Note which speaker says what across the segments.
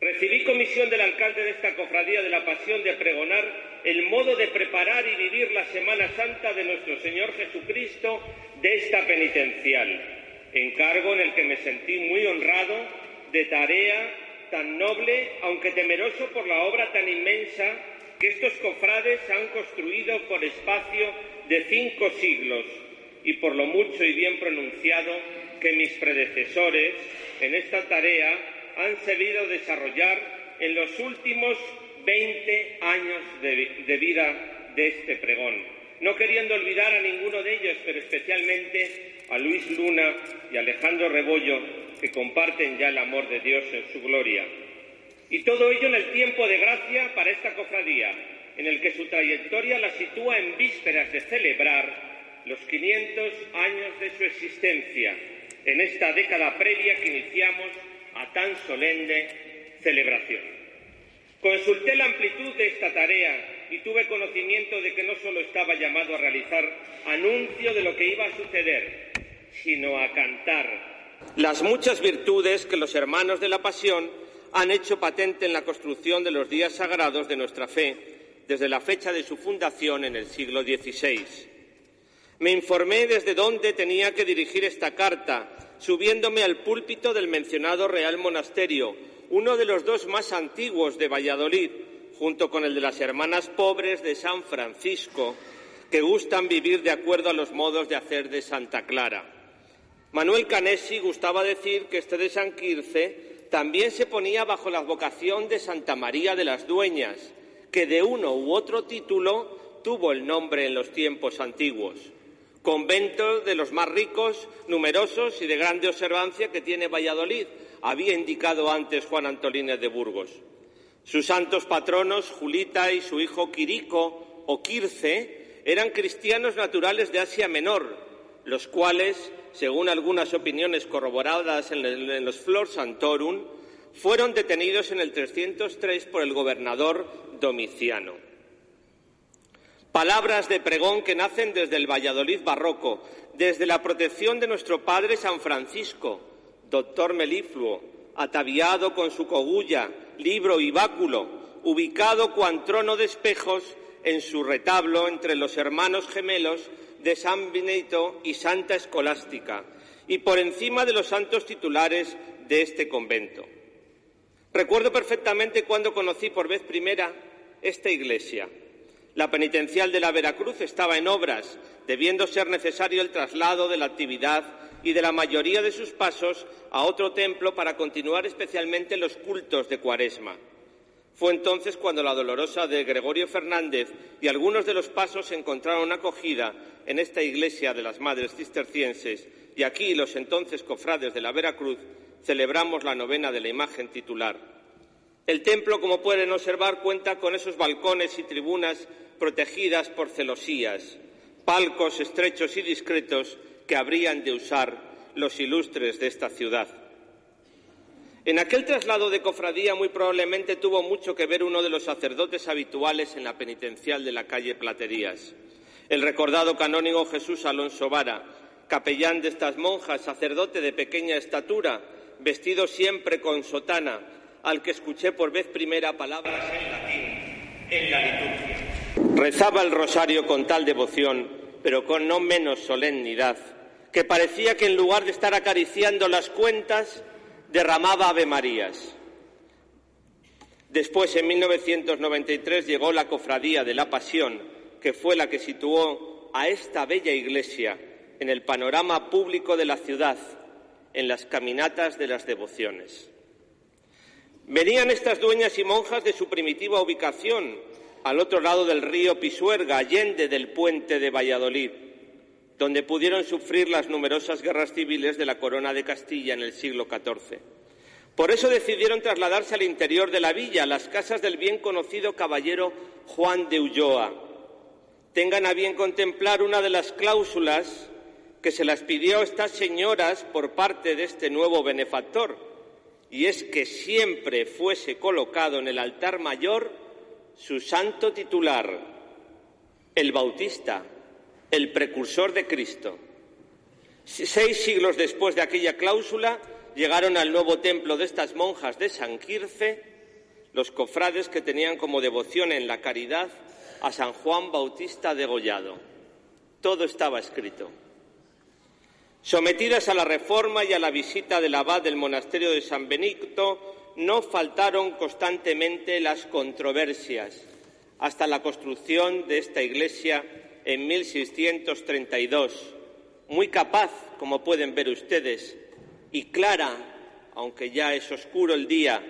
Speaker 1: Recibí comisión del alcalde de esta cofradía de la Pasión de pregonar el modo de preparar y vivir la Semana Santa de nuestro Señor Jesucristo de esta penitencial, encargo en el que me sentí muy honrado de tarea tan noble, aunque temeroso por la obra tan inmensa que estos cofrades han construido por espacio de cinco siglos y por lo mucho y bien pronunciado que mis predecesores en esta tarea han sabido desarrollar en los últimos 20 años de, vida de este pregón, no queriendo olvidar a ninguno de ellos, pero especialmente a Luis Luna y Alejandro Rebollo, que comparten ya el amor de Dios en su gloria. Y todo ello en el tiempo de gracia para esta cofradía, en el que su trayectoria la sitúa en vísperas de celebrar los 500 años de su existencia, en esta década previa que iniciamos a tan solemne celebración. Consulté la amplitud de esta tarea y tuve conocimiento de que no solo estaba llamado a realizar anuncio de lo que iba a suceder, sino a cantar las muchas virtudes que los hermanos de la Pasión han hecho patente en la construcción de los días sagrados de nuestra fe desde la fecha de su fundación en el siglo XVI. Me informé desde dónde tenía que dirigir esta carta subiéndome al púlpito del mencionado Real Monasterio, uno de los dos más antiguos de Valladolid, junto con el de las Hermanas Pobres de San Francisco, que gustan vivir de acuerdo a los modos de hacer de Santa Clara. Manuel Canesi gustaba decir que este de San Quirce también se ponía bajo la vocación de Santa María de las Dueñas, que de uno u otro título tuvo el nombre en los tiempos antiguos convento de los más ricos, numerosos y de grande observancia que tiene Valladolid, había indicado antes Juan Antolínez de Burgos. Sus santos patronos, Julita y su hijo Quirico o Quirce, eran cristianos naturales de Asia Menor, los cuales, según algunas opiniones corroboradas en los Flor Santorum, fueron detenidos en el 303 por el gobernador Domiciano. Palabras de pregón que nacen desde el Valladolid barroco, desde la protección de nuestro Padre San Francisco, doctor melifluo, ataviado con su cogulla, libro y báculo, ubicado cuan trono de espejos en su retablo entre los hermanos gemelos de San Benito y Santa Escolástica, y por encima de los santos titulares de este convento. Recuerdo perfectamente cuando conocí por vez primera esta iglesia la penitencial de la Veracruz estaba en obras, debiendo ser necesario el traslado de la actividad y de la mayoría de sus pasos a otro templo para continuar especialmente los cultos de Cuaresma. Fue entonces cuando la dolorosa de Gregorio Fernández y algunos de los pasos encontraron acogida en esta iglesia de las Madres Cistercienses y aquí los entonces cofrades de la Veracruz celebramos la novena de la imagen titular. El templo, como pueden observar, cuenta con esos balcones y tribunas protegidas por celosías, palcos estrechos y discretos que habrían de usar los ilustres de esta ciudad. En aquel traslado de cofradía muy probablemente tuvo mucho que ver uno de los sacerdotes habituales en la penitencial de la calle Platerías, el recordado canónigo Jesús Alonso Vara, capellán de estas monjas, sacerdote de pequeña estatura, vestido siempre con sotana, al que escuché por vez primera palabras en latín en la liturgia. Rezaba el rosario con tal devoción, pero con no menos solemnidad, que parecía que en lugar de estar acariciando las cuentas, derramaba Ave Marías. Después, en 1993, llegó la Cofradía de la Pasión, que fue la que situó a esta bella iglesia en el panorama público de la ciudad, en las caminatas de las devociones. Venían estas dueñas y monjas de su primitiva ubicación, al otro lado del río Pisuerga, allende del puente de Valladolid, donde pudieron sufrir las numerosas guerras civiles de la corona de Castilla en el siglo XIV. Por eso decidieron trasladarse al interior de la villa, a las casas del bien conocido caballero Juan de Ulloa. Tengan a bien contemplar una de las cláusulas que se las pidió a estas señoras por parte de este nuevo benefactor, y es que siempre fuese colocado en el altar mayor su santo titular, el Bautista, el precursor de Cristo. Seis siglos después de aquella cláusula, llegaron al nuevo templo de estas monjas de San Quirce los cofrades que tenían como devoción en la caridad a San Juan Bautista degollado. Todo estaba escrito. Sometidas a la reforma y a la visita del abad del monasterio de San Benito, no faltaron constantemente las controversias hasta la construcción de esta iglesia en 1632, muy capaz, como pueden ver ustedes, y clara, aunque ya es oscuro el día,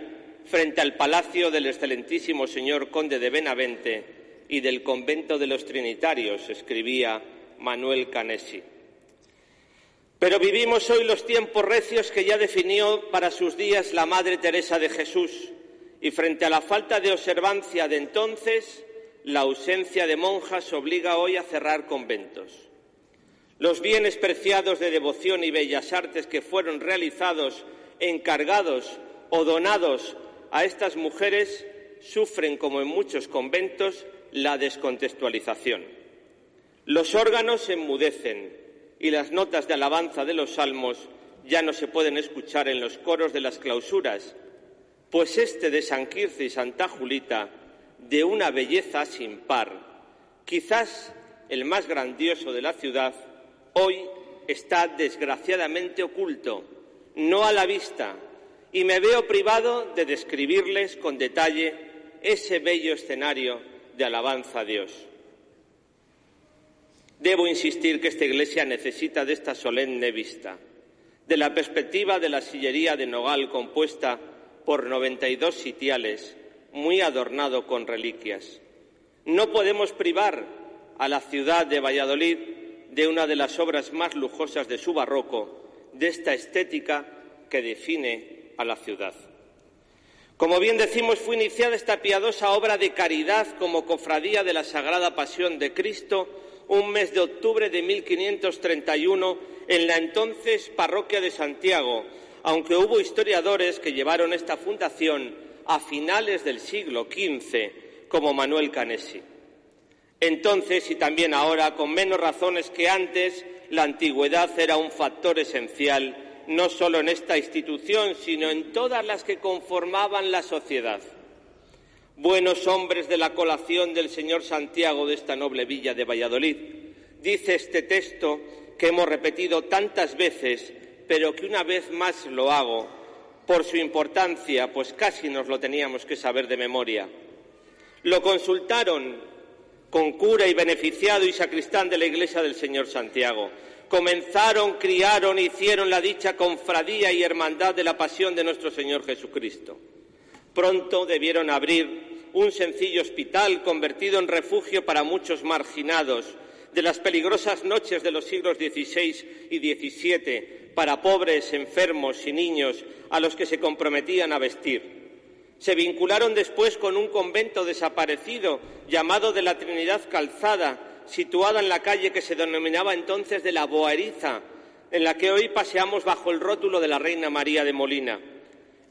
Speaker 1: frente al palacio del excelentísimo señor conde de Benavente y del convento de los Trinitarios, escribía Manuel Canesi. Pero vivimos hoy los tiempos recios que ya definió para sus días la Madre Teresa de Jesús, y frente a la falta de observancia de entonces, la ausencia de monjas obliga hoy a cerrar conventos. Los bienes preciados de devoción y bellas artes que fueron realizados, encargados o donados a estas mujeres sufren, como en muchos conventos, la descontextualización. Los órganos enmudecen y las notas de alabanza de los salmos ya no se pueden escuchar en los coros de las clausuras, pues este de San Quirce y Santa Julita, de una belleza sin par, quizás el más grandioso de la ciudad, hoy está desgraciadamente oculto, no a la vista, y me veo privado de describirles con detalle ese bello escenario de alabanza a Dios. Debo insistir que esta iglesia necesita de esta solemne vista, de la perspectiva de la sillería de nogal compuesta por 92 sitiales, muy adornado con reliquias. No podemos privar a la ciudad de Valladolid de una de las obras más lujosas de su barroco, de esta estética que define a la ciudad. Como bien decimos, fue iniciada esta piadosa obra de caridad como cofradía de la Sagrada Pasión de Cristo un mes de octubre de 1531 en la entonces parroquia de Santiago, aunque hubo historiadores que llevaron esta fundación a finales del siglo XV, como Manuel Canesi. Entonces, y también ahora, con menos razones que antes, la antigüedad era un factor esencial, no solo en esta institución, sino en todas las que conformaban la sociedad. Buenos hombres de la colación del señor Santiago de esta noble villa de Valladolid. Dice este texto que hemos repetido tantas veces, pero que una vez más lo hago, por su importancia, pues casi nos lo teníamos que saber de memoria. Lo consultaron con cura y beneficiado y sacristán de la iglesia del Señor Santiago. Comenzaron, criaron, hicieron la dicha confradía y hermandad de la pasión de nuestro Señor Jesucristo. Pronto debieron abrir un sencillo hospital convertido en refugio para muchos marginados de las peligrosas noches de los siglos XVI y XVII para pobres, enfermos y niños a los que se comprometían a vestir. Se vincularon después con un convento desaparecido llamado de la Trinidad Calzada, situada en la calle que se denominaba entonces de la Boariza, en la que hoy paseamos bajo el rótulo de la Reina María de Molina,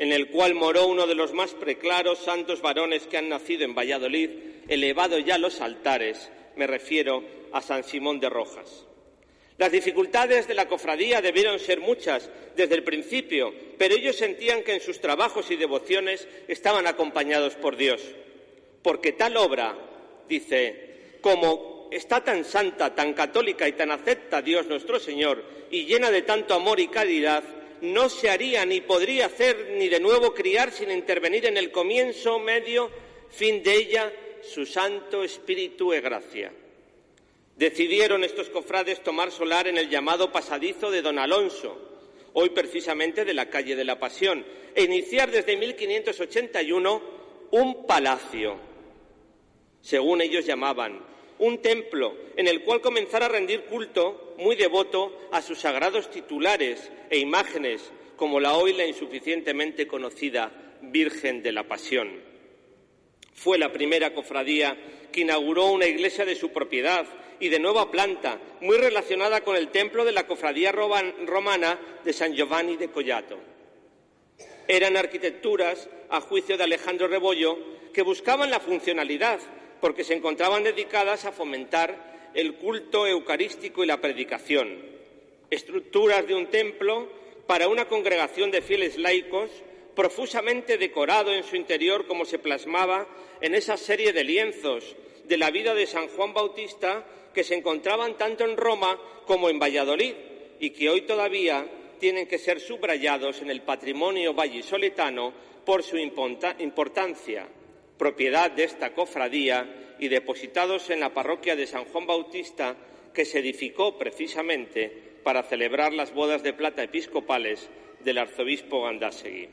Speaker 1: en el cual moró uno de los más preclaros santos varones que han nacido en Valladolid, elevado ya los altares, me refiero a San Simón de Rojas. Las dificultades de la cofradía debieron ser muchas desde el principio, pero ellos sentían que en sus trabajos y devociones estaban acompañados por Dios. Porque tal obra, dice, como está tan santa, tan católica y tan acepta Dios nuestro Señor y llena de tanto amor y caridad, no se haría ni podría hacer ni de nuevo criar sin intervenir en el comienzo, medio, fin de ella, su Santo Espíritu e gracia. Decidieron estos cofrades tomar solar en el llamado pasadizo de Don Alonso, hoy precisamente de la calle de la Pasión, e iniciar desde 1581 un palacio, según ellos llamaban, un templo en el cual comenzar a rendir culto muy devoto a sus sagrados titulares e imágenes, como la hoy la insuficientemente conocida Virgen de la Pasión. Fue la primera cofradía que inauguró una iglesia de su propiedad y de nueva planta, muy relacionada con el templo de la cofradía romana de San Giovanni de Collato. Eran arquitecturas, a juicio de Alejandro Rebollo, que buscaban la funcionalidad, porque se encontraban dedicadas a fomentar el culto eucarístico y la predicación. Estructuras de un templo para una congregación de fieles laicos, profusamente decorado en su interior como se plasmaba en esa serie de lienzos de la vida de San Juan Bautista que se encontraban tanto en Roma como en Valladolid y que hoy todavía tienen que ser subrayados en el patrimonio vallisoletano por su importancia, propiedad de esta cofradía y depositados en la parroquia de San Juan Bautista, que se edificó precisamente para celebrar las bodas de plata episcopales del arzobispo Gandásegui.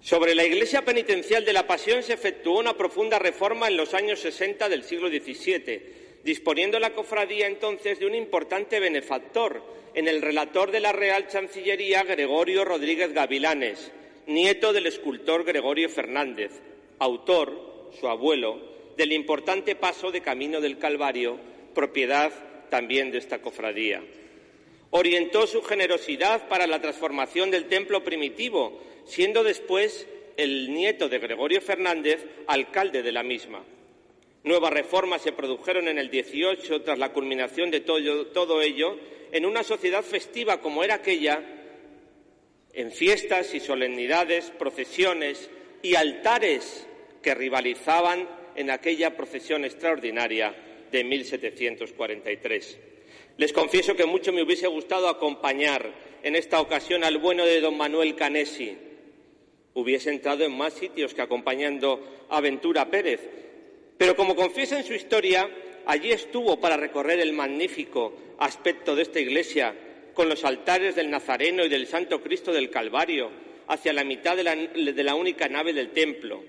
Speaker 1: Sobre la iglesia penitencial de la Pasión se efectuó una profunda reforma en los años 60 del siglo XVII, disponiendo la cofradía entonces de un importante benefactor en el relator de la Real Chancillería Gregorio Rodríguez Gavilanes, nieto del escultor Gregorio Fernández, autor, su abuelo, del importante paso de Camino del Calvario, propiedad también de esta cofradía. Orientó su generosidad para la transformación del templo primitivo, siendo después el nieto de Gregorio Fernández alcalde de la misma. Nuevas reformas se produjeron en el 18 tras la culminación de todo, ello en una sociedad festiva como era aquella, en fiestas y solemnidades, procesiones y altares que rivalizaban en aquella procesión extraordinaria de 1743. Les confieso que mucho me hubiese gustado acompañar en esta ocasión al bueno de don Manuel Canesi. Hubiese entrado en más sitios que acompañando a Ventura Pérez, pero como confiesa en su historia, allí estuvo para recorrer el magnífico aspecto de esta iglesia, con los altares del Nazareno y del Santo Cristo del Calvario, hacia la mitad de la, única nave del templo.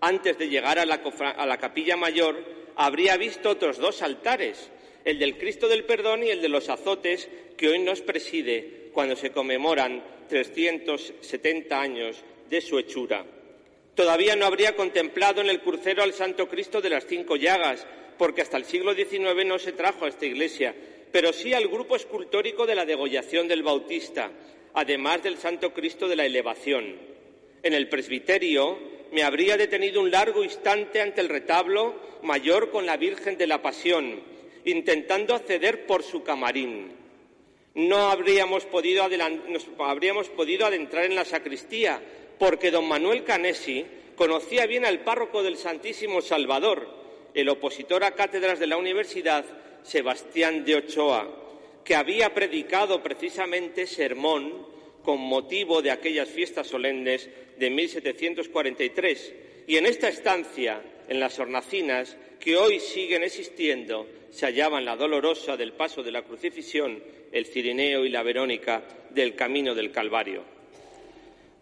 Speaker 1: Antes de llegar a la, a la capilla mayor, habría visto otros dos altares, el del Cristo del Perdón y el de los azotes, que hoy nos preside cuando se conmemoran 370 años de su hechura. Todavía no habría contemplado en el crucero al Santo Cristo de las Cinco Llagas, porque hasta el siglo XIX no se trajo a esta iglesia, pero sí al grupo escultórico de la degollación del Bautista, además del Santo Cristo de la Elevación. En el presbiterio me habría detenido un largo instante ante el retablo mayor con la Virgen de la Pasión, intentando acceder por su camarín. No habríamos podido, nos habríamos podido adentrar en la sacristía, porque don Manuel Canesi conocía bien al párroco del Santísimo Salvador, el opositor a cátedras de la universidad, Sebastián de Ochoa, que había predicado precisamente sermón con motivo de aquellas fiestas solemnes de 1743. Y en esta estancia, en las hornacinas, que hoy siguen existiendo, se hallaban la dolorosa del paso de la crucifixión, el Cirineo y la Verónica del camino del Calvario.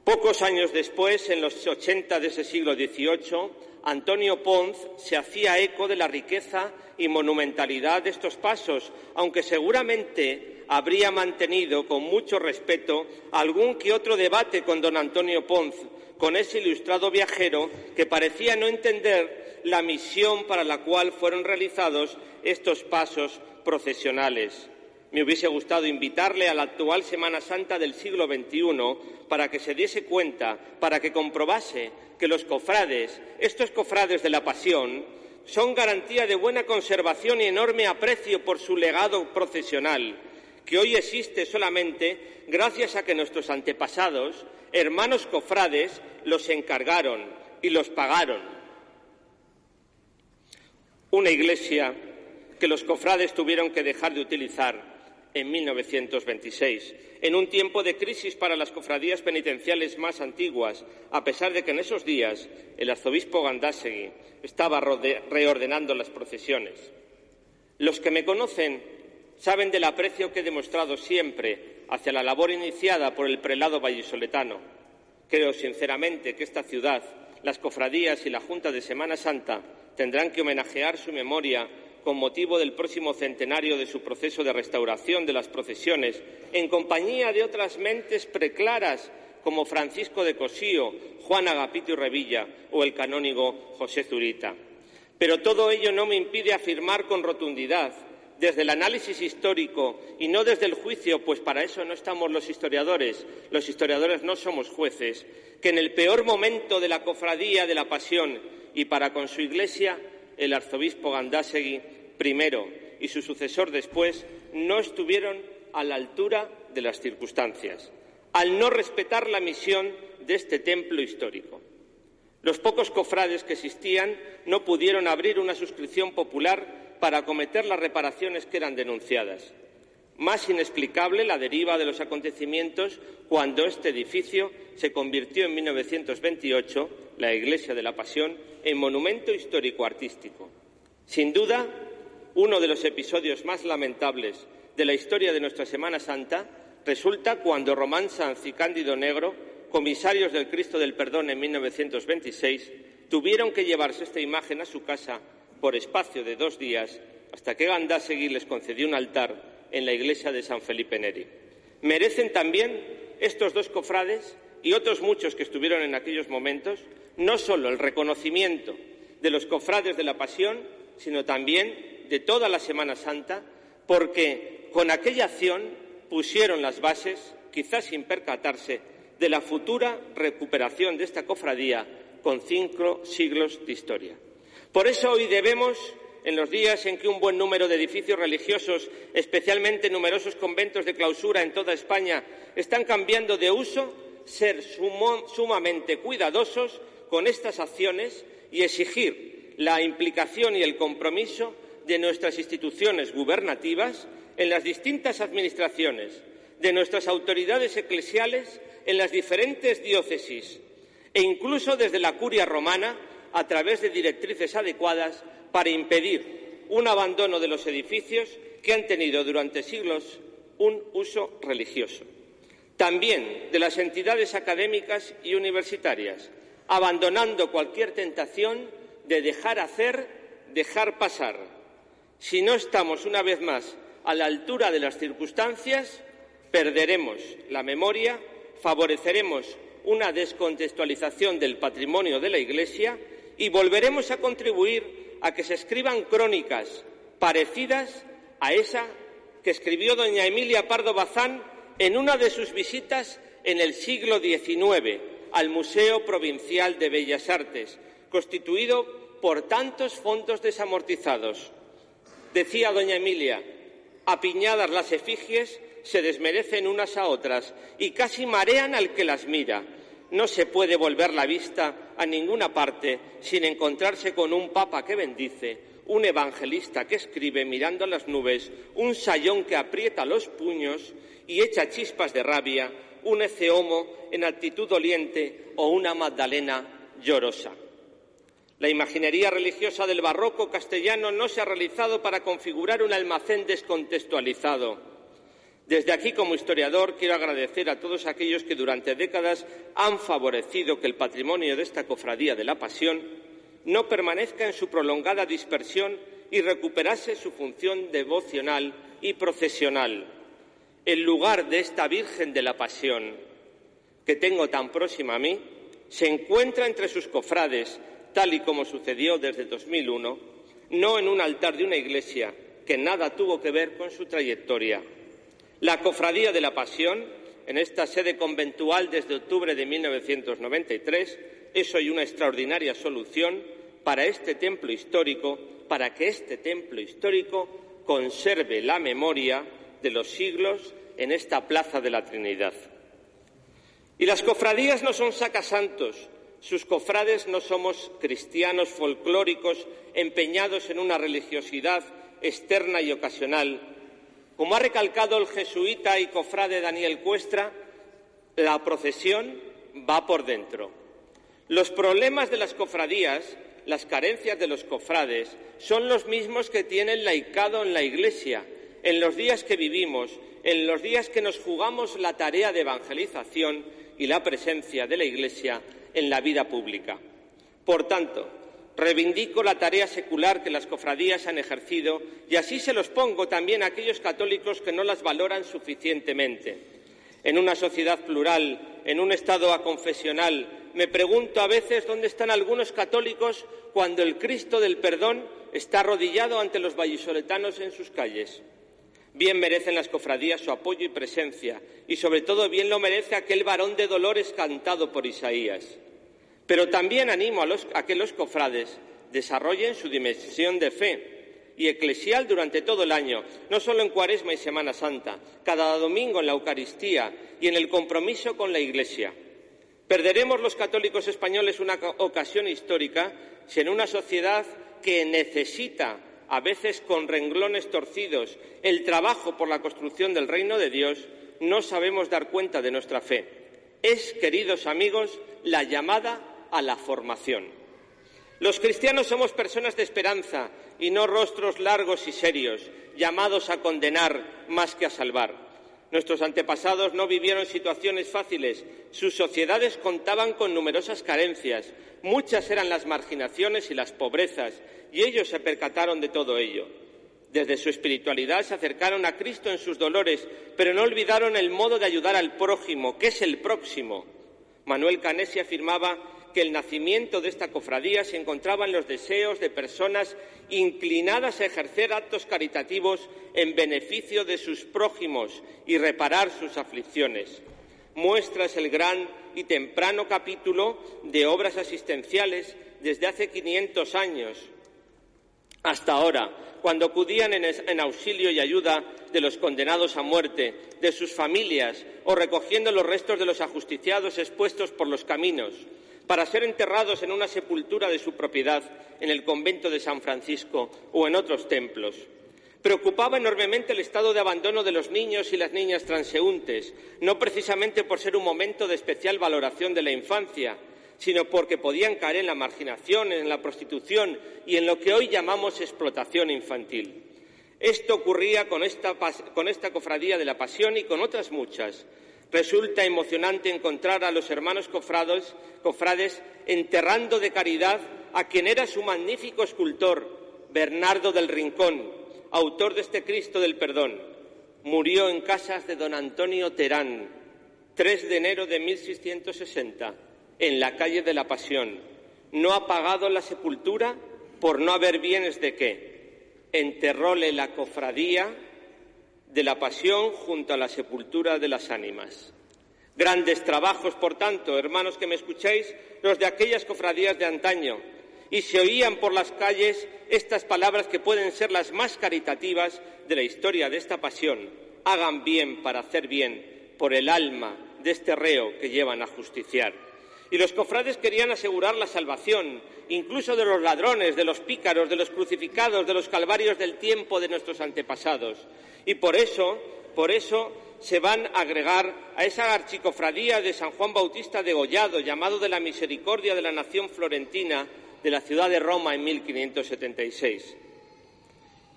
Speaker 1: Pocos años después, en los 80 de ese siglo XVIII, Antonio Ponz se hacía eco de la riqueza y monumentalidad de estos pasos, aunque seguramente habría mantenido con mucho respeto algún que otro debate con don Antonio Ponz, con ese ilustrado viajero que parecía no entender la misión para la cual fueron realizados estos pasos procesionales. Me hubiese gustado invitarle a la actual Semana Santa del siglo XXI para que se diese cuenta, para que comprobase que los cofrades, estos cofrades de la Pasión, son garantía de buena conservación y enorme aprecio por su legado procesional, que hoy existe solamente gracias a que nuestros antepasados, hermanos cofrades, los encargaron y los pagaron. Una iglesia que los cofrades tuvieron que dejar de utilizar en 1926, en un tiempo de crisis para las cofradías penitenciales más antiguas, a pesar de que en esos días el arzobispo Gandásegui estaba reordenando las procesiones. Los que me conocen saben del aprecio que he demostrado siempre hacia la labor iniciada por el prelado vallisoletano. Creo sinceramente que esta ciudad, las cofradías y la Junta de Semana Santa tendrán que homenajear su memoria con motivo del próximo centenario de su proceso de restauración de las procesiones, en compañía de otras mentes preclaras como Francisco de Cosío, Juan Agapito y Revilla o el canónigo José Zurita. Pero todo ello no me impide afirmar con rotundidad, desde el análisis histórico y no desde el juicio, pues para eso no estamos los historiadores, los historiadores no somos jueces, que en el peor momento de la cofradía de la Pasión y para con su Iglesia, el arzobispo Gandásegui primero y su sucesor después no estuvieron a la altura de las circunstancias, al no respetar la misión de este templo histórico. Los pocos cofrades que existían no pudieron abrir una suscripción popular para acometer las reparaciones que eran denunciadas. Más inexplicable la deriva de los acontecimientos cuando este edificio se convirtió en 1928, la Iglesia de la Pasión, en monumento histórico artístico. Sin duda, uno de los episodios más lamentables de la historia de nuestra Semana Santa resulta cuando Román Sanz y Cándido Negro, comisarios del Cristo del Perdón en 1926, tuvieron que llevarse esta imagen a su casa por espacio de dos días hasta que Gandásegui les concedió un altar en la iglesia de San Felipe Neri. Merecen también estos dos cofrades y otros muchos que estuvieron en aquellos momentos no solo el reconocimiento de los cofrades de la Pasión, sino también de toda la Semana Santa, porque con aquella acción pusieron las bases, quizás sin percatarse, de la futura recuperación de esta cofradía con cinco siglos de historia. Por eso hoy debemos, en los días en que un buen número de edificios religiosos, especialmente numerosos conventos de clausura en toda España, están cambiando de uso, ser sumamente cuidadosos con estas acciones y exigir la implicación y el compromiso de nuestras instituciones gubernativas en las distintas administraciones, de nuestras autoridades eclesiales en las diferentes diócesis e incluso desde la curia romana a través de directrices adecuadas para impedir un abandono de los edificios que han tenido durante siglos un uso religioso. También de las entidades académicas y universitarias, abandonando cualquier tentación de dejar hacer, dejar pasar, si no estamos una vez más a la altura de las circunstancias, perderemos la memoria, favoreceremos una descontextualización del patrimonio de la Iglesia y volveremos a contribuir a que se escriban crónicas parecidas a esa que escribió doña Emilia Pardo Bazán en una de sus visitas en el siglo XIX al Museo Provincial de Bellas Artes, constituido por tantos fondos desamortizados. Decía doña Emilia, apiñadas las efigies se desmerecen unas a otras y casi marean al que las mira. No se puede volver la vista a ninguna parte sin encontrarse con un papa que bendice, un evangelista que escribe mirando a las nubes, un sayón que aprieta los puños y echa chispas de rabia, un eceomo en actitud doliente o una Magdalena llorosa. La imaginería religiosa del barroco castellano no se ha realizado para configurar un almacén descontextualizado. Desde aquí, como historiador, quiero agradecer a todos aquellos que durante décadas han favorecido que el patrimonio de esta cofradía de la Pasión no permanezca en su prolongada dispersión y recuperase su función devocional y procesional. El lugar de esta Virgen de la Pasión, que tengo tan próxima a mí, se encuentra entre sus cofrades tal y como sucedió desde 2001, no en un altar de una iglesia que nada tuvo que ver con su trayectoria. La Cofradía de la Pasión, en esta sede conventual desde octubre de 1993, es hoy una extraordinaria solución para este templo histórico, para que este templo histórico conserve la memoria de los siglos en esta plaza de la Trinidad. Y las cofradías no son sacasantos, sus cofrades no somos cristianos folclóricos empeñados en una religiosidad externa y ocasional. Como ha recalcado el jesuita y cofrade Daniel Cuestra, la procesión va por dentro. Los problemas de las cofradías, las carencias de los cofrades, son los mismos que tiene el laicado en la Iglesia, en los días que vivimos, en los días que nos jugamos la tarea de evangelización y la presencia de la Iglesia en la vida pública. Por tanto, Reivindico la tarea secular que las cofradías han ejercido y así se los pongo también a aquellos católicos que no las valoran suficientemente. En una sociedad plural, en un Estado aconfesional, me pregunto a veces dónde están algunos católicos cuando el Cristo del perdón está arrodillado ante los vallisoletanos en sus calles. Bien merecen las cofradías su apoyo y presencia, y sobre todo bien lo merece aquel varón de dolores cantado por Isaías. Pero también animo a, que los cofrades desarrollen su dimensión de fe y eclesial durante todo el año, no solo en Cuaresma y Semana Santa, cada domingo en la Eucaristía y en el compromiso con la Iglesia. Perderemos los católicos españoles una ocasión histórica si en una sociedad que necesita, a veces con renglones torcidos, el trabajo por la construcción del reino de Dios, no sabemos dar cuenta de nuestra fe. Es, queridos amigos, la llamada a la formación. Los cristianos somos personas de esperanza y no rostros largos y serios, llamados a condenar más que a salvar. Nuestros antepasados no vivieron situaciones fáciles, sus sociedades contaban con numerosas carencias, muchas eran las marginaciones y las pobrezas, y ellos se percataron de todo ello. Desde su espiritualidad se acercaron a Cristo en sus dolores, pero no olvidaron el modo de ayudar al prójimo, que es el próximo. Manuel Canesi afirmaba que el nacimiento de esta cofradía se encontraba en los deseos de personas inclinadas a ejercer actos caritativos en beneficio de sus prójimos y reparar sus aflicciones. Muestras el gran y temprano capítulo de obras asistenciales desde hace 500 años hasta ahora, cuando acudían en, auxilio y ayuda de los condenados a muerte, de sus familias o recogiendo los restos de los ajusticiados expuestos por los caminos, para ser enterrados en una sepultura de su propiedad en el convento de San Francisco o en otros templos. Preocupaba enormemente el estado de abandono de los niños y las niñas transeúntes, no precisamente por ser un momento de especial valoración de la infancia, sino porque podían caer en la marginación, en la prostitución y en lo que hoy llamamos explotación infantil. Esto ocurría con esta, con esta cofradía de la Pasión y con otras muchas, Resulta emocionante encontrar a los hermanos cofrades enterrando de caridad a quien era su magnífico escultor, Bernardo del Rincón, autor de este Cristo del Perdón. Murió en casas de don Antonio Terán, 3 de enero de 1660, en la calle de la Pasión. No ha pagado la sepultura por no haber bienes de qué. Enterróle la cofradía de la pasión junto a la sepultura de las ánimas. Grandes trabajos, por tanto, hermanos que me escucháis, los de aquellas cofradías de antaño, y se oían por las calles estas palabras que pueden ser las más caritativas de la historia de esta pasión. Hagan bien para hacer bien por el alma de este reo que llevan a justiciar. Y los cofrades querían asegurar la salvación, incluso de los ladrones, de los pícaros, de los crucificados, de los calvarios del tiempo de nuestros antepasados. Y por eso, por eso se van a agregar a esa archicofradía de San Juan Bautista de Gollado, llamado de la Misericordia de la Nación Florentina de la ciudad de Roma en 1576.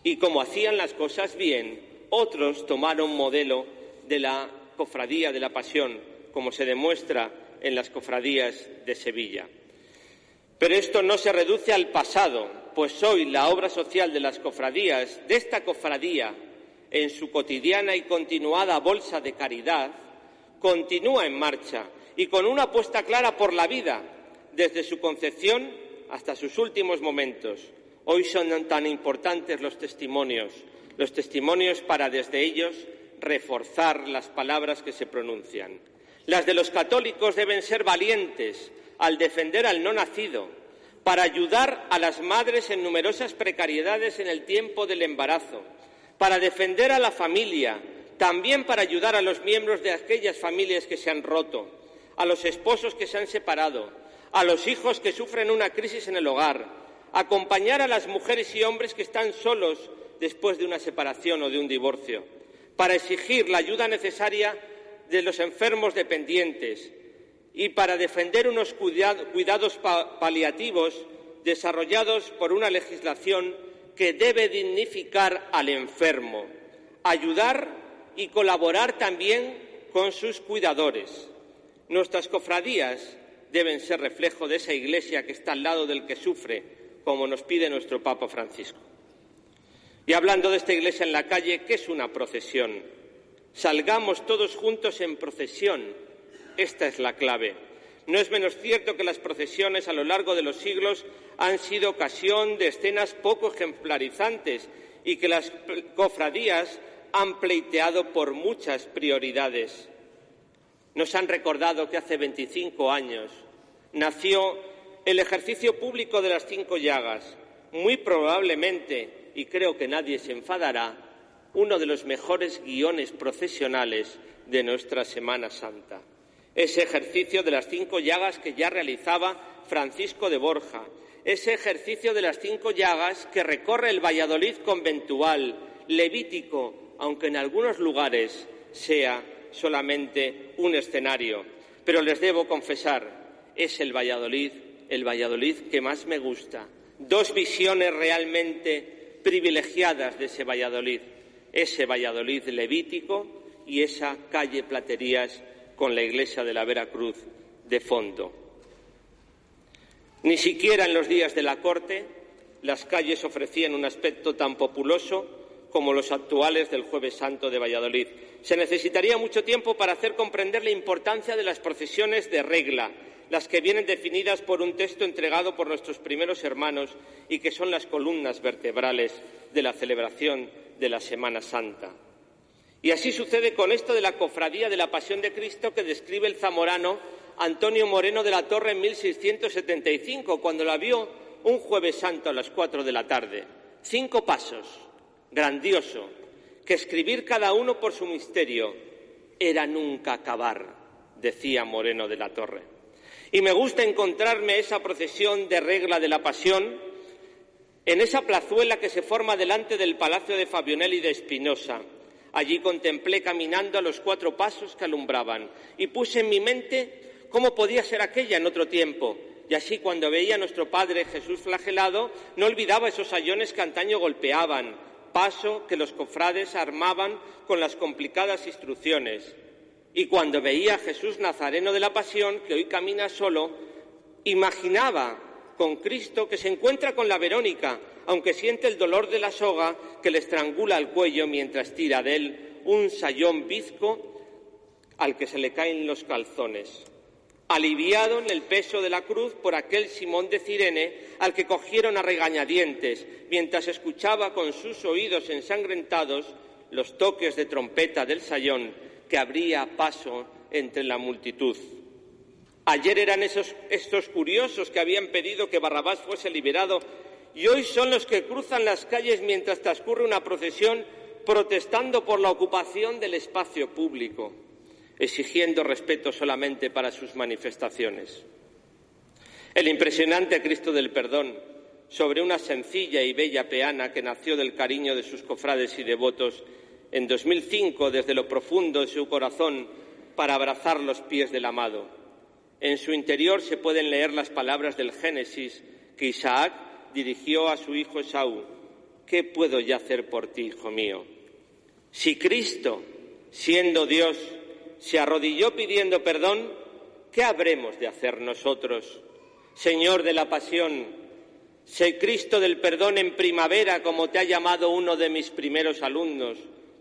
Speaker 1: Y como hacían las cosas bien, otros tomaron modelo de la cofradía de la Pasión, como se demuestra en las cofradías de Sevilla. Pero esto no se reduce al pasado, pues hoy la obra social de las cofradías, de esta cofradía, en su cotidiana y continuada bolsa de caridad, continúa en marcha y con una apuesta clara por la vida, desde su concepción hasta sus últimos momentos. Hoy son tan importantes los testimonios, los testimonios para desde ellos reforzar las palabras que se pronuncian. Las de los católicos deben ser valientes al defender al no nacido, para ayudar a las madres en numerosas precariedades en el tiempo del embarazo, para defender a la familia, también para ayudar a los miembros de aquellas familias que se han roto, a los esposos que se han separado, a los hijos que sufren una crisis en el hogar, acompañar a las mujeres y hombres que están solos después de una separación o de un divorcio, para exigir la ayuda necesaria de los enfermos dependientes y para defender unos cuidados paliativos desarrollados por una legislación que debe dignificar al enfermo, ayudar y colaborar también con sus cuidadores. Nuestras cofradías deben ser reflejo de esa Iglesia que está al lado del que sufre, como nos pide nuestro Papa Francisco. Y hablando de esta iglesia en la calle, ¿qué es una procesión? Salgamos todos juntos en procesión. Esta es la clave. No es menos cierto que las procesiones a lo largo de los siglos han sido ocasión de escenas poco ejemplarizantes y que las cofradías han pleiteado por muchas prioridades. Nos han recordado que hace 25 años nació el ejercicio público de las cinco llagas, muy probablemente, y creo que nadie se enfadará, uno de los mejores guiones procesionales de nuestra Semana Santa. Ese ejercicio de las cinco llagas que ya realizaba Francisco de Borja, ese ejercicio de las cinco llagas que recorre el Valladolid conventual, levítico, aunque en algunos lugares sea solamente un escenario. Pero les debo confesar, es el Valladolid, el Valladolid que más me gusta. Dos visiones realmente privilegiadas de ese Valladolid, ese Valladolid levítico y esa calle Platerías con la iglesia de la Veracruz de fondo. Ni siquiera en los días de la corte las calles ofrecían un aspecto tan populoso como los actuales del Jueves Santo de Valladolid. Se necesitaría mucho tiempo para hacer comprender la importancia de las procesiones de regla, las que vienen definidas por un texto entregado por nuestros primeros hermanos y que son las columnas vertebrales de la celebración de la Semana Santa. Y así sucede con esto de la cofradía de la Pasión de Cristo que describe el zamorano Antonio Moreno de la Torre en 1675, cuando la vio un jueves santo a las cuatro de la tarde. Cinco pasos, grandioso, que escribir cada uno por su misterio era nunca acabar, decía Moreno de la Torre. Y me gusta encontrarme esa procesión de regla de la pasión en esa plazuela que se forma delante del Palacio de Fabionelli de Espinosa. Allí contemplé caminando a los cuatro pasos que alumbraban y puse en mi mente cómo podía ser aquella en otro tiempo, y así cuando veía a nuestro Padre Jesús flagelado, no olvidaba esos ayones que antaño golpeaban, paso que los cofrades armaban con las complicadas instrucciones. Y cuando veía a Jesús Nazareno de la Pasión, que hoy camina solo, imaginaba con Cristo que se encuentra con la Verónica, aunque siente el dolor de la soga que le estrangula el cuello mientras tira de él un sayón bizco al que se le caen los calzones aliviado en el peso de la cruz por aquel Simón de Cirene al que cogieron a regañadientes, mientras escuchaba con sus oídos ensangrentados los toques de trompeta del sayón que abría paso entre la multitud. Ayer eran esos, estos curiosos que habían pedido que Barrabás fuese liberado y hoy son los que cruzan las calles mientras transcurre una procesión protestando por la ocupación del espacio público exigiendo respeto solamente para sus manifestaciones. El impresionante Cristo del Perdón, sobre una sencilla y bella peana que nació del cariño de sus cofrades y devotos en 2005 desde lo profundo de su corazón para abrazar los pies del amado. En su interior se pueden leer las palabras del Génesis que Isaac dirigió a su hijo Esaú. ¿Qué puedo ya hacer por ti, hijo mío? Si Cristo, siendo Dios, se arrodilló pidiendo perdón, ¿qué habremos de hacer nosotros? Señor de la Pasión, sé Cristo del perdón en primavera, como te ha llamado uno de mis primeros alumnos,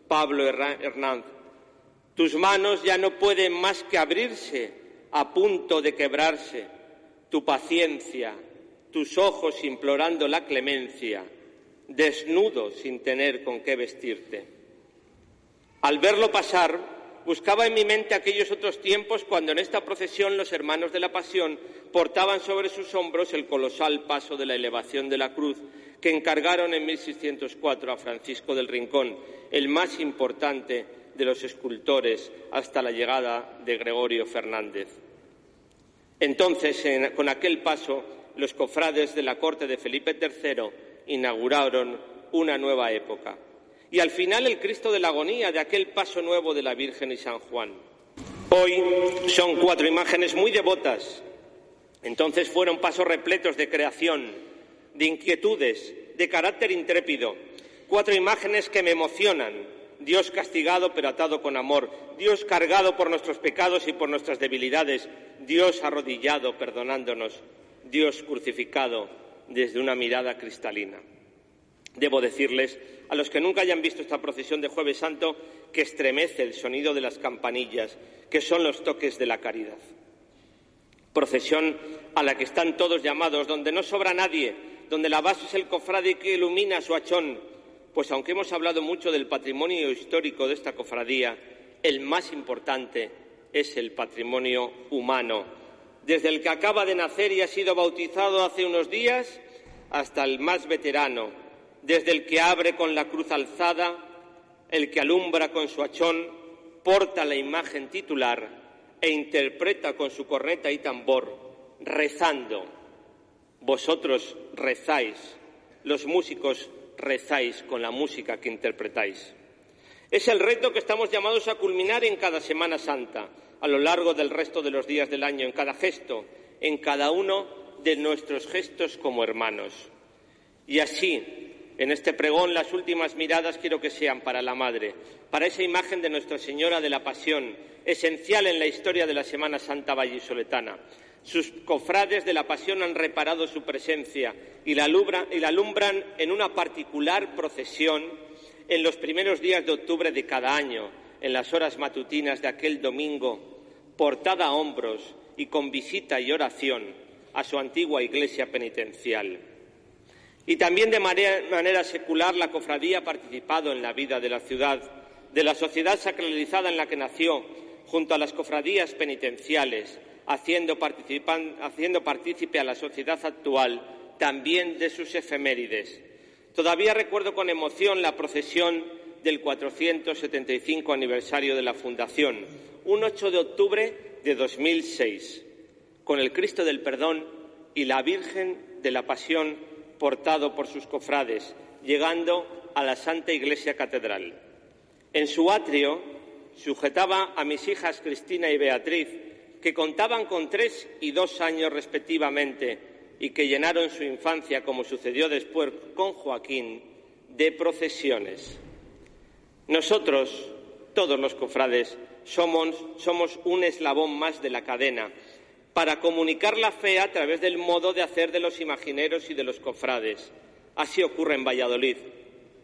Speaker 1: Pablo Hernández. Tus manos ya no pueden más que abrirse a punto de quebrarse. Tu paciencia, tus ojos implorando la clemencia, desnudo sin tener con qué vestirte. Al verlo pasar, Buscaba en mi mente aquellos otros tiempos cuando en esta procesión los hermanos de la Pasión portaban sobre sus hombros el colosal paso de la elevación de la cruz que encargaron en 1604 a Francisco del Rincón, el más importante de los escultores hasta la llegada de Gregorio Fernández. Entonces, con aquel paso, los cofrades de la corte de Felipe III inauguraron una nueva época y al final el Cristo de la agonía de aquel paso nuevo de la Virgen y San Juan. Hoy son cuatro imágenes muy devotas. Entonces fueron pasos repletos de creación, de inquietudes, de carácter intrépido. Cuatro imágenes que me emocionan. Dios castigado pero atado con amor. Dios cargado por nuestros pecados y por nuestras debilidades. Dios arrodillado perdonándonos. Dios crucificado desde una mirada cristalina. Debo decirles, a los que nunca hayan visto esta procesión de Jueves Santo, que estremece el sonido de las campanillas, que son los toques de la caridad. Procesión a la que están todos llamados, donde no sobra nadie, donde la base es el cofrade que ilumina su hachón, pues aunque hemos hablado mucho del patrimonio histórico de esta cofradía, el más importante es el patrimonio humano, desde el que acaba de nacer y ha sido bautizado hace unos días hasta el más veterano, desde el que abre con la cruz alzada, el que alumbra con su hachón, porta la imagen titular e interpreta con su corneta y tambor, rezando. Vosotros rezáis, los músicos rezáis con la música que interpretáis. Es el reto que estamos llamados a culminar en cada Semana Santa, a lo largo del resto de los días del año, en cada gesto, en cada uno de nuestros gestos como hermanos. Y así, en este pregón, las últimas miradas quiero que sean para la Madre, para esa imagen de Nuestra Señora de la Pasión, esencial en la historia de la Semana Santa vallisoletana. Sus cofrades de la Pasión han reparado su presencia y la, alumbran en una particular procesión en los primeros días de octubre de cada año, en las horas matutinas de aquel domingo, portada a hombros y con visita y oración a su antigua iglesia penitencial. Y también de manera, secular la cofradía ha participado en la vida de la ciudad, de la sociedad sacralizada en la que nació, junto a las cofradías penitenciales, haciendo, haciendo partícipe a la sociedad actual también de sus efemérides. Todavía recuerdo con emoción la procesión del 475 aniversario de la Fundación, un 8 de octubre de 2006, con el Cristo del Perdón y la Virgen de la Pasión portado por sus cofrades, llegando a la Santa Iglesia Catedral. En su atrio sujetaba a mis hijas Cristina y Beatriz, que contaban con tres y dos años respectivamente, y que llenaron su infancia, como sucedió después con Joaquín, de procesiones. Nosotros, todos los cofrades, somos, un eslabón más de la cadena para comunicar la fe a través del modo de hacer de los imagineros y de los cofrades. Así ocurre en Valladolid,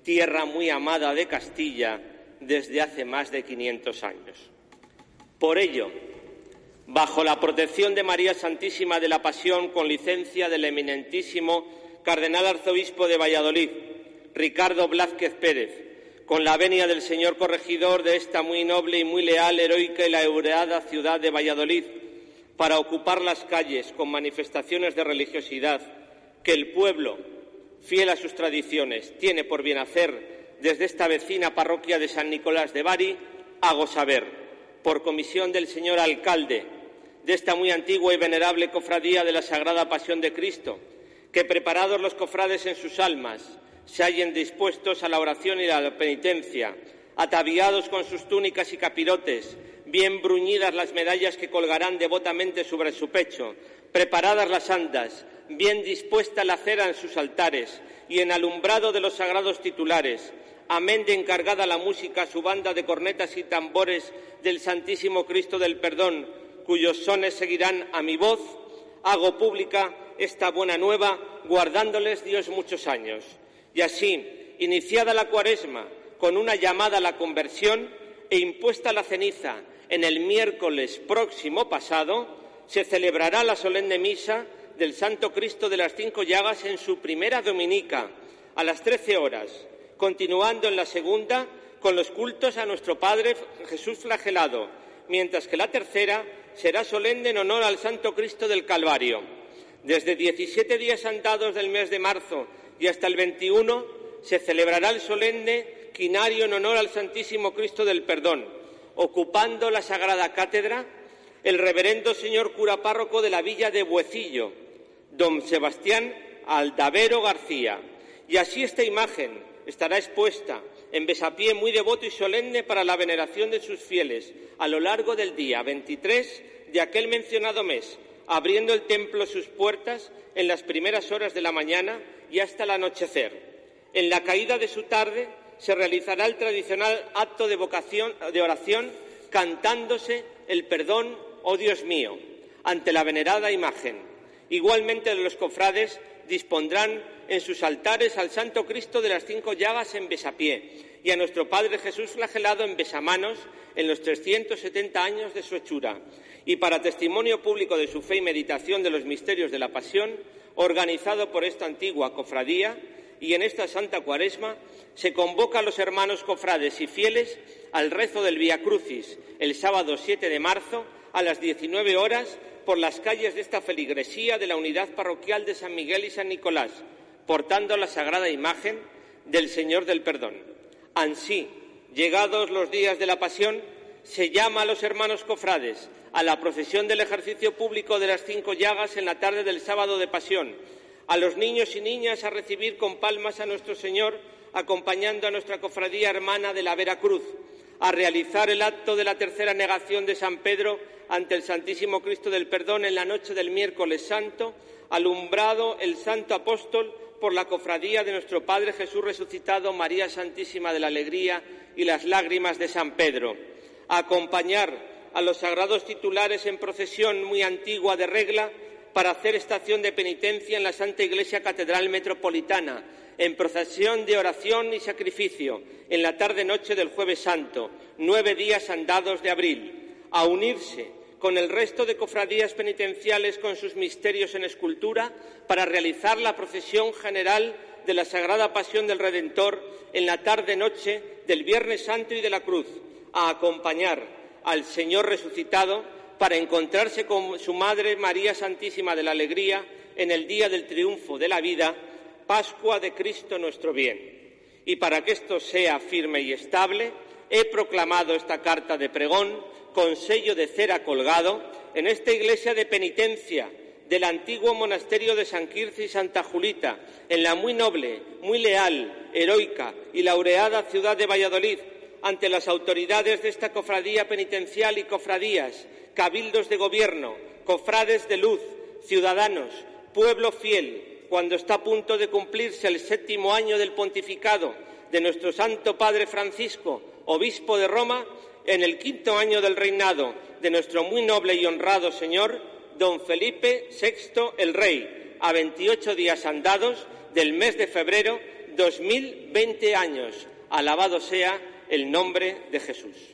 Speaker 1: tierra muy amada de Castilla desde hace más de 500 años. Por ello, bajo la protección de María Santísima de la Pasión, con licencia del eminentísimo Cardenal Arzobispo de Valladolid, Ricardo Blázquez Pérez, con la venia del señor corregidor de esta muy noble y muy leal, heroica y laureada ciudad de Valladolid, para ocupar las calles con manifestaciones de religiosidad que el pueblo, fiel a sus tradiciones, tiene por bien hacer desde esta vecina parroquia de San Nicolás de Bari, hago saber, por comisión del señor alcalde de esta muy antigua y venerable cofradía de la Sagrada Pasión de Cristo, que preparados los cofrades en sus almas, se hallen dispuestos a la oración y a la penitencia, ataviados con sus túnicas y capirotes, bien bruñidas las medallas que colgarán devotamente sobre su pecho, preparadas las andas, bien dispuesta la cera en sus altares y en alumbrado de los sagrados titulares, amén de encargada la música, su banda de cornetas y tambores del Santísimo Cristo del Perdón, cuyos sones seguirán a mi voz, hago pública esta buena nueva, guardándoles Dios muchos años. Y así, iniciada la cuaresma, con una llamada a la conversión e impuesta la ceniza en el miércoles próximo pasado, se celebrará la solemne misa del Santo Cristo de las Cinco Llagas en su primera dominica, a las trece horas, continuando en la segunda con los cultos a nuestro Padre Jesús flagelado, mientras que la tercera será solemne en honor al Santo Cristo del Calvario. Desde 17 días andados del mes de marzo y hasta el 21 se celebrará el solemne quinario en honor al Santísimo Cristo del Perdón, ocupando la Sagrada Cátedra el reverendo señor cura párroco de la villa de Buecillo, don Sebastián Aldavero García. Y así esta imagen estará expuesta en besapié muy devoto y solemne para la veneración de sus fieles a lo largo del día 23 de aquel mencionado mes, abriendo el templo sus puertas en las primeras horas de la mañana y hasta el anochecer. En la caída de su tarde se realizará el tradicional acto de, de oración cantándose el perdón, oh Dios mío, ante la venerada imagen. Igualmente los cofrades dispondrán en sus altares al Santo Cristo de las Cinco Llagas en Besapié y a nuestro Padre Jesús flagelado en Besamanos en los 370 años de su hechura. Y para testimonio público de su fe y meditación de los misterios de la Pasión, organizado por esta antigua cofradía, y en esta Santa Cuaresma se convoca a los hermanos cofrades y fieles al rezo del Via Crucis el sábado 7 de marzo a las 19 horas por las calles de esta feligresía de la unidad parroquial de San Miguel y San Nicolás, portando la sagrada imagen del Señor del Perdón. Ansí, llegados los días de la Pasión, se llama a los hermanos cofrades a la procesión del ejercicio público de las cinco llagas en la tarde del sábado de Pasión, a los niños y niñas a recibir con palmas a nuestro Señor, acompañando a nuestra cofradía hermana de la Veracruz, a realizar el acto de la tercera negación de San Pedro ante el Santísimo Cristo del Perdón en la noche del miércoles santo, alumbrado el Santo Apóstol por la cofradía de nuestro Padre Jesús resucitado, María Santísima de la Alegría y las lágrimas de San Pedro, a acompañar a los sagrados titulares en procesión muy antigua de regla para hacer estación de penitencia en la Santa Iglesia Catedral Metropolitana, en procesión de oración y sacrificio, en la tarde-noche del Jueves Santo, nueve días andados de abril, a unirse con el resto de cofradías penitenciales con sus misterios en escultura para realizar la procesión general de la Sagrada Pasión del Redentor en la tarde-noche del Viernes Santo y de la Cruz, a acompañar al Señor resucitado para encontrarse con su Madre María Santísima de la Alegría en el día del triunfo de la vida Pascua de Cristo nuestro bien. Y para que esto sea firme y estable, he proclamado esta carta de pregón con sello de cera colgado en esta iglesia de penitencia del antiguo monasterio de San Quirce y Santa Julita, en la muy noble, muy leal, heroica y laureada ciudad de Valladolid, ante las autoridades de esta cofradía penitencial y cofradías, cabildos de gobierno, cofrades de luz, ciudadanos, pueblo fiel, cuando está a punto de cumplirse el séptimo año del pontificado de nuestro Santo Padre Francisco, obispo de Roma, en el quinto año del reinado de nuestro muy noble y honrado Señor, don Felipe VI el Rey, a 28 días andados del mes de febrero, 2020 años. Alabado sea el nombre de Jesús.